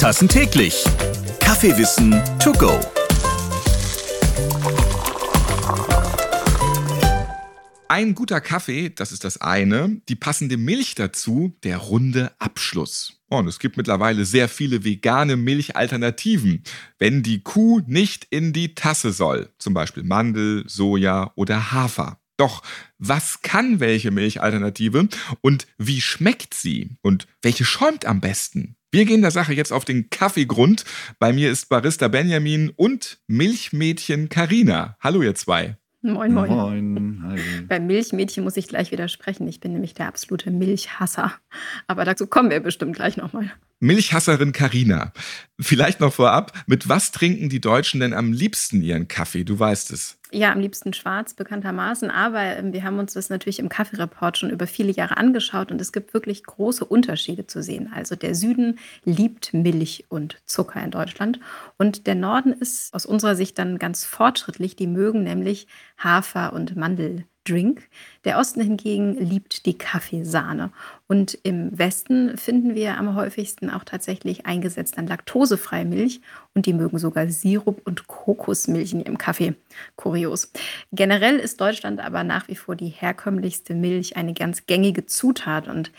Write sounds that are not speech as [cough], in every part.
Tassen täglich. Kaffeewissen to go. Ein guter Kaffee, das ist das eine. Die passende Milch dazu, der runde Abschluss. Oh, und es gibt mittlerweile sehr viele vegane Milchalternativen, wenn die Kuh nicht in die Tasse soll. Zum Beispiel Mandel, Soja oder Hafer. Doch was kann welche Milchalternative und wie schmeckt sie und welche schäumt am besten? Wir gehen der Sache jetzt auf den Kaffeegrund. Bei mir ist Barista Benjamin und Milchmädchen Karina. Hallo ihr zwei. Moin, moin. Moin. Hi. Beim Milchmädchen muss ich gleich widersprechen. Ich bin nämlich der absolute Milchhasser. Aber dazu kommen wir bestimmt gleich nochmal. Milchhasserin Karina. Vielleicht noch vorab, mit was trinken die Deutschen denn am liebsten ihren Kaffee? Du weißt es. Ja, am liebsten schwarz, bekanntermaßen. Aber ähm, wir haben uns das natürlich im Kaffeereport schon über viele Jahre angeschaut und es gibt wirklich große Unterschiede zu sehen. Also der Süden liebt Milch und Zucker in Deutschland und der Norden ist aus unserer Sicht dann ganz fortschrittlich. Die mögen nämlich Hafer und Mandel. Drink. Der Osten hingegen liebt die Kaffeesahne. Und im Westen finden wir am häufigsten auch tatsächlich eingesetzt an laktosefreie Milch und die mögen sogar Sirup und Kokosmilch in ihrem Kaffee. Kurios. Generell ist Deutschland aber nach wie vor die herkömmlichste Milch eine ganz gängige Zutat. Und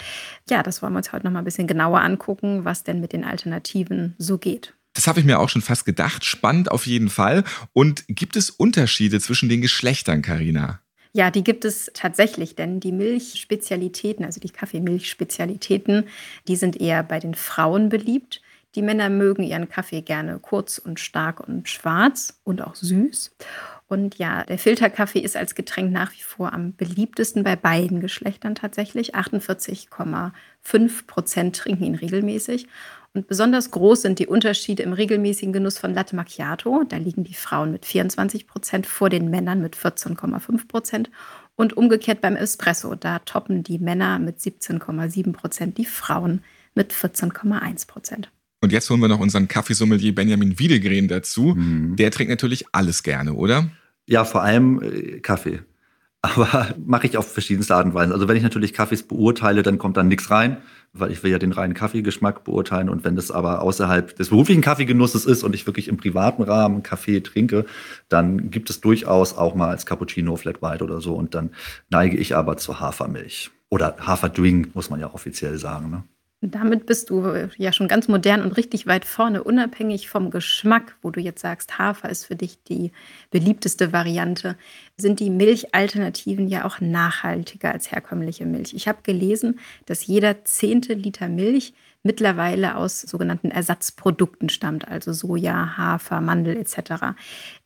ja, das wollen wir uns heute noch mal ein bisschen genauer angucken, was denn mit den Alternativen so geht. Das habe ich mir auch schon fast gedacht. Spannend auf jeden Fall. Und gibt es Unterschiede zwischen den Geschlechtern, Karina? Ja, die gibt es tatsächlich, denn die Milchspezialitäten, also die Kaffeemilchspezialitäten, die sind eher bei den Frauen beliebt. Die Männer mögen ihren Kaffee gerne kurz und stark und schwarz und auch süß. Und ja, der Filterkaffee ist als Getränk nach wie vor am beliebtesten bei beiden Geschlechtern tatsächlich. 48,5 Prozent trinken ihn regelmäßig. Und besonders groß sind die Unterschiede im regelmäßigen Genuss von Latte Macchiato. Da liegen die Frauen mit 24 Prozent vor den Männern mit 14,5 Prozent. Und umgekehrt beim Espresso, da toppen die Männer mit 17,7 Prozent die Frauen mit 14,1 Prozent. Und jetzt holen wir noch unseren Kaffeesommelier Benjamin Wiedegren dazu. Mhm. Der trinkt natürlich alles gerne, oder? Ja, vor allem äh, Kaffee. Aber [laughs] mache ich auf verschiedenste Art und Weise. Also wenn ich natürlich Kaffees beurteile, dann kommt da nichts rein, weil ich will ja den reinen Kaffeegeschmack beurteilen. Und wenn das aber außerhalb des beruflichen Kaffeegenusses ist und ich wirklich im privaten Rahmen Kaffee trinke, dann gibt es durchaus auch mal als Cappuccino, Flat White oder so. Und dann neige ich aber zur Hafermilch. Oder Haferdrink, muss man ja offiziell sagen. Ne? Damit bist du ja schon ganz modern und richtig weit vorne, unabhängig vom Geschmack, wo du jetzt sagst, Hafer ist für dich die beliebteste Variante, sind die Milchalternativen ja auch nachhaltiger als herkömmliche Milch. Ich habe gelesen, dass jeder zehnte Liter Milch mittlerweile aus sogenannten Ersatzprodukten stammt, also Soja, Hafer, Mandel etc.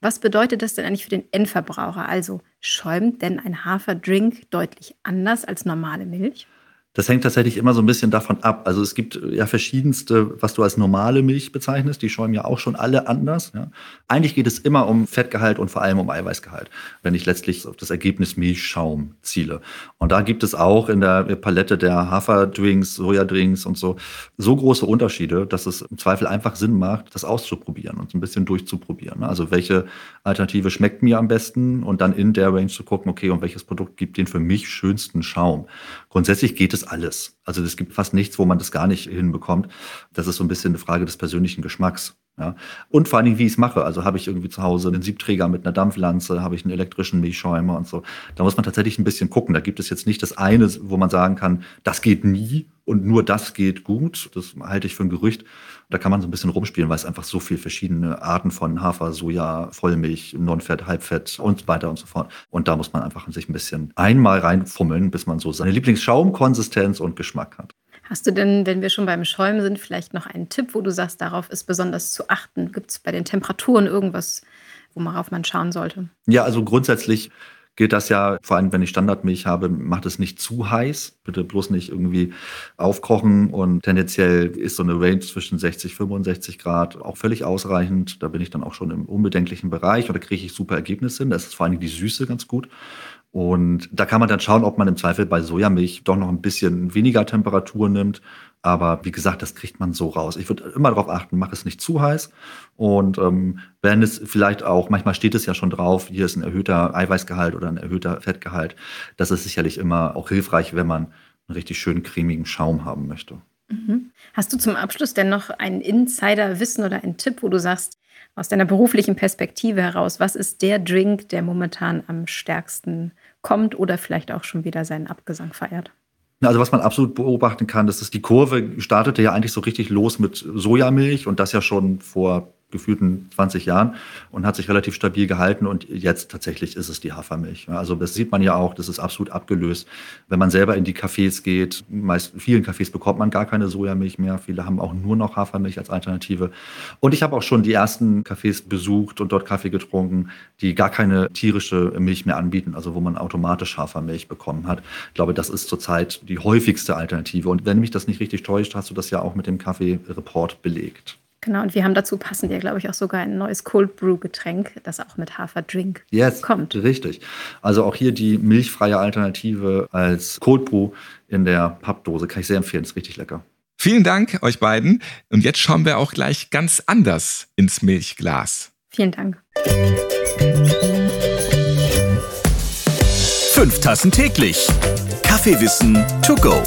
Was bedeutet das denn eigentlich für den Endverbraucher? Also schäumt denn ein Haferdrink deutlich anders als normale Milch? Das hängt tatsächlich immer so ein bisschen davon ab. Also es gibt ja verschiedenste, was du als normale Milch bezeichnest, die schäumen ja auch schon alle anders. Ja. Eigentlich geht es immer um Fettgehalt und vor allem um Eiweißgehalt, wenn ich letztlich auf das Ergebnis Milchschaum ziele. Und da gibt es auch in der Palette der Haferdrinks, Sojadrinks und so so große Unterschiede, dass es im Zweifel einfach Sinn macht, das auszuprobieren und so ein bisschen durchzuprobieren. Also welche Alternative schmeckt mir am besten und dann in der Range zu gucken, okay, und welches Produkt gibt den für mich schönsten Schaum. Grundsätzlich geht es alles. Also es gibt fast nichts, wo man das gar nicht hinbekommt. Das ist so ein bisschen eine Frage des persönlichen Geschmacks. Ja. Und vor allen Dingen, wie ich es mache. Also habe ich irgendwie zu Hause einen Siebträger mit einer Dampflanze, habe ich einen elektrischen Milchschäumer und so. Da muss man tatsächlich ein bisschen gucken. Da gibt es jetzt nicht das eine, wo man sagen kann, das geht nie und nur das geht gut. Das halte ich für ein Gerücht. Da kann man so ein bisschen rumspielen, weil es einfach so viele verschiedene Arten von Hafer, Soja, Vollmilch, Nonfett, Halbfett und so weiter und so fort. Und da muss man einfach sich ein bisschen einmal reinfummeln, bis man so seine Lieblingsschaumkonsistenz und Geschmack hat. Hast du denn, wenn wir schon beim Schäumen sind, vielleicht noch einen Tipp, wo du sagst, darauf ist besonders zu achten? Gibt es bei den Temperaturen irgendwas, worauf man schauen sollte? Ja, also grundsätzlich gilt das ja, vor allem wenn ich Standardmilch habe, macht es nicht zu heiß. Bitte bloß nicht irgendwie aufkochen und tendenziell ist so eine Range zwischen 60, 65 Grad auch völlig ausreichend. Da bin ich dann auch schon im unbedenklichen Bereich oder kriege ich super Ergebnisse hin. Da ist vor allem die Süße ganz gut. Und da kann man dann schauen, ob man im Zweifel bei Sojamilch doch noch ein bisschen weniger Temperatur nimmt. Aber wie gesagt, das kriegt man so raus. Ich würde immer darauf achten, mach es nicht zu heiß. Und ähm, wenn es vielleicht auch, manchmal steht es ja schon drauf, hier ist ein erhöhter Eiweißgehalt oder ein erhöhter Fettgehalt. Das ist sicherlich immer auch hilfreich, wenn man einen richtig schönen cremigen Schaum haben möchte. Mhm. Hast du zum Abschluss denn noch ein Insider-Wissen oder einen Tipp, wo du sagst, aus deiner beruflichen Perspektive heraus, was ist der Drink, der momentan am stärksten kommt oder vielleicht auch schon wieder seinen Abgesang feiert? Also was man absolut beobachten kann, das ist die Kurve startete ja eigentlich so richtig los mit Sojamilch und das ja schon vor gefühlten 20 Jahren und hat sich relativ stabil gehalten und jetzt tatsächlich ist es die Hafermilch. Also das sieht man ja auch, das ist absolut abgelöst. Wenn man selber in die Cafés geht, meist vielen Cafés bekommt man gar keine Sojamilch mehr, viele haben auch nur noch Hafermilch als Alternative. Und ich habe auch schon die ersten Cafés besucht und dort Kaffee getrunken, die gar keine tierische Milch mehr anbieten, also wo man automatisch Hafermilch bekommen hat. Ich glaube, das ist zurzeit die häufigste Alternative. Und wenn mich das nicht richtig täuscht, hast du das ja auch mit dem Kaffee-Report belegt. Genau, und wir haben dazu passend ja, glaube ich, auch sogar ein neues Cold Brew Getränk, das auch mit Haferdrink yes, kommt. Richtig. Also auch hier die milchfreie Alternative als Cold Brew in der Pappdose kann ich sehr empfehlen, ist richtig lecker. Vielen Dank euch beiden. Und jetzt schauen wir auch gleich ganz anders ins Milchglas. Vielen Dank. Fünf Tassen täglich. Kaffeewissen to go.